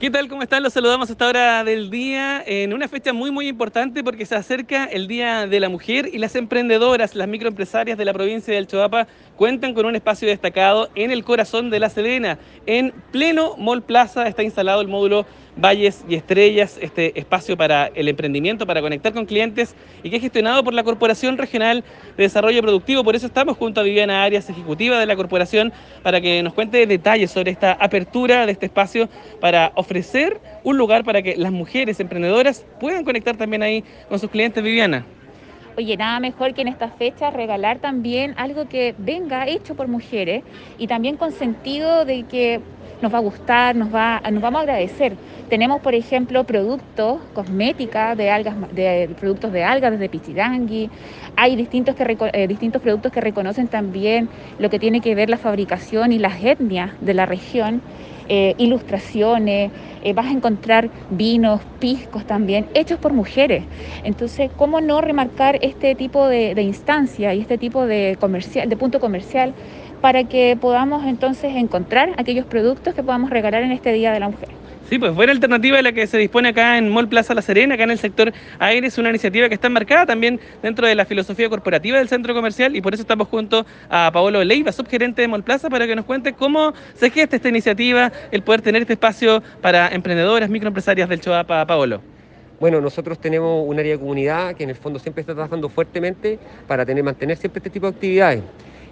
¿Qué tal? ¿Cómo están? Los saludamos a esta hora del día en una fecha muy muy importante porque se acerca el Día de la Mujer y las emprendedoras, las microempresarias de la provincia del Choapa cuentan con un espacio destacado en el corazón de La Serena. En pleno Mall Plaza está instalado el módulo Valles y Estrellas, este espacio para el emprendimiento, para conectar con clientes y que es gestionado por la Corporación Regional de Desarrollo Productivo. Por eso estamos junto a Viviana Arias, ejecutiva de la corporación, para que nos cuente detalles sobre esta apertura de este espacio para ofrecer un lugar para que las mujeres emprendedoras puedan conectar también ahí con sus clientes. Viviana. Oye, nada mejor que en esta fecha regalar también algo que venga hecho por mujeres y también con sentido de que nos va a gustar, nos, va, nos vamos a agradecer. Tenemos, por ejemplo, productos, cosmética de algas, de productos de algas desde Pichirangui. Hay distintos, que, eh, distintos productos que reconocen también lo que tiene que ver la fabricación y las etnias de la región. Eh, ilustraciones, eh, vas a encontrar vinos, piscos también, hechos por mujeres. Entonces, ¿cómo no remarcar este tipo de, de instancia y este tipo de, comercial, de punto comercial para que podamos entonces encontrar aquellos productos que podamos regalar en este Día de la Mujer. Sí, pues buena alternativa la que se dispone acá en Mall Plaza La Serena, acá en el sector aire, es una iniciativa que está enmarcada también dentro de la filosofía corporativa del centro comercial y por eso estamos junto a Paolo Leiva, subgerente de Mall Plaza, para que nos cuente cómo se gesta esta iniciativa, el poder tener este espacio para emprendedoras, microempresarias del Choapa, Paolo. Bueno, nosotros tenemos un área de comunidad que en el fondo siempre está trabajando fuertemente para tener, mantener siempre este tipo de actividades.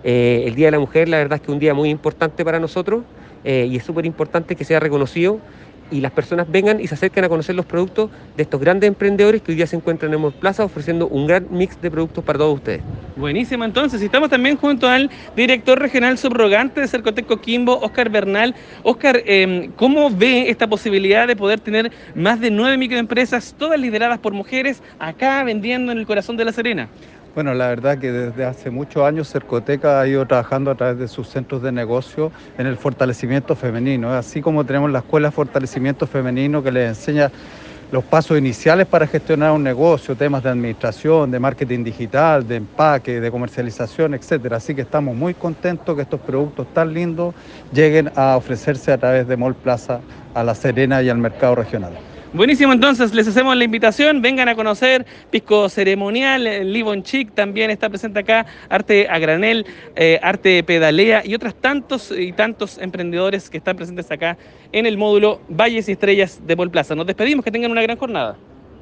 Eh, el Día de la Mujer, la verdad es que es un día muy importante para nosotros eh, y es súper importante que sea reconocido y las personas vengan y se acerquen a conocer los productos de estos grandes emprendedores que hoy día se encuentran en Plaza ofreciendo un gran mix de productos para todos ustedes. Buenísimo, entonces estamos también junto al director regional subrogante de Cercotec Coquimbo, Oscar Bernal. Oscar, em, ¿cómo ve esta posibilidad de poder tener más de nueve microempresas, todas lideradas por mujeres, acá vendiendo en el corazón de La Serena? Bueno, la verdad que desde hace muchos años Cercoteca ha ido trabajando a través de sus centros de negocio en el fortalecimiento femenino, así como tenemos la escuela fortalecimiento femenino que les enseña los pasos iniciales para gestionar un negocio, temas de administración, de marketing digital, de empaque, de comercialización, etcétera. Así que estamos muy contentos que estos productos tan lindos lleguen a ofrecerse a través de Mall Plaza a La Serena y al mercado regional. Buenísimo, entonces les hacemos la invitación, vengan a conocer Pisco Ceremonial, Livon Chic también está presente acá, Arte a Granel, eh, Arte Pedalea y otros tantos y tantos emprendedores que están presentes acá en el módulo Valles y Estrellas de Pol Plaza. Nos despedimos, que tengan una gran jornada.